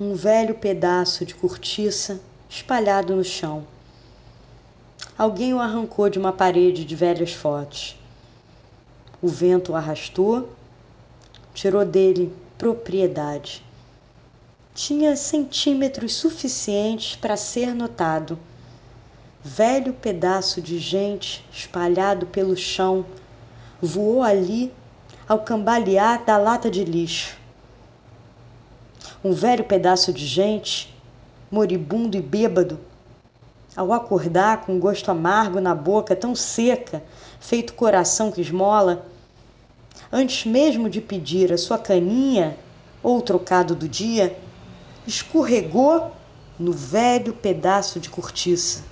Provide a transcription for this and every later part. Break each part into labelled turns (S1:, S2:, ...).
S1: um velho pedaço de cortiça espalhado no chão. Alguém o arrancou de uma parede de velhas fotos. O vento o arrastou, tirou dele propriedade. Tinha centímetros suficientes para ser notado. Velho pedaço de gente espalhado pelo chão voou ali ao cambalear da lata de lixo. Um velho pedaço de gente, moribundo e bêbado, ao acordar com um gosto amargo na boca, tão seca, feito coração que esmola, antes mesmo de pedir a sua caninha ou trocado do dia, escorregou no velho pedaço de cortiça.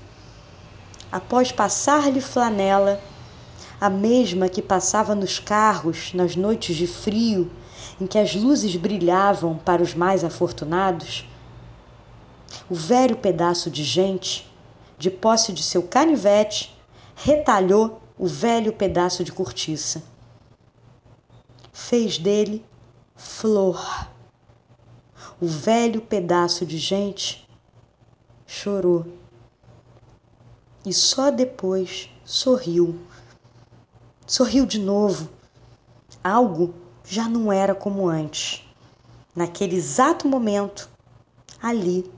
S1: Após passar-lhe flanela, a mesma que passava nos carros nas noites de frio, em que as luzes brilhavam para os mais afortunados, o velho pedaço de gente de posse de seu canivete, retalhou o velho pedaço de cortiça. Fez dele flor. O velho pedaço de gente chorou. E só depois sorriu. Sorriu de novo. Algo já não era como antes. Naquele exato momento, ali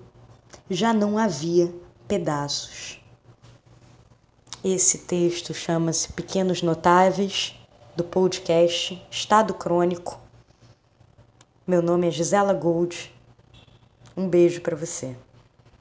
S1: já não havia pedaços. Esse texto chama-se Pequenos Notáveis, do podcast Estado Crônico. Meu nome é Gisela Gold. Um beijo para você.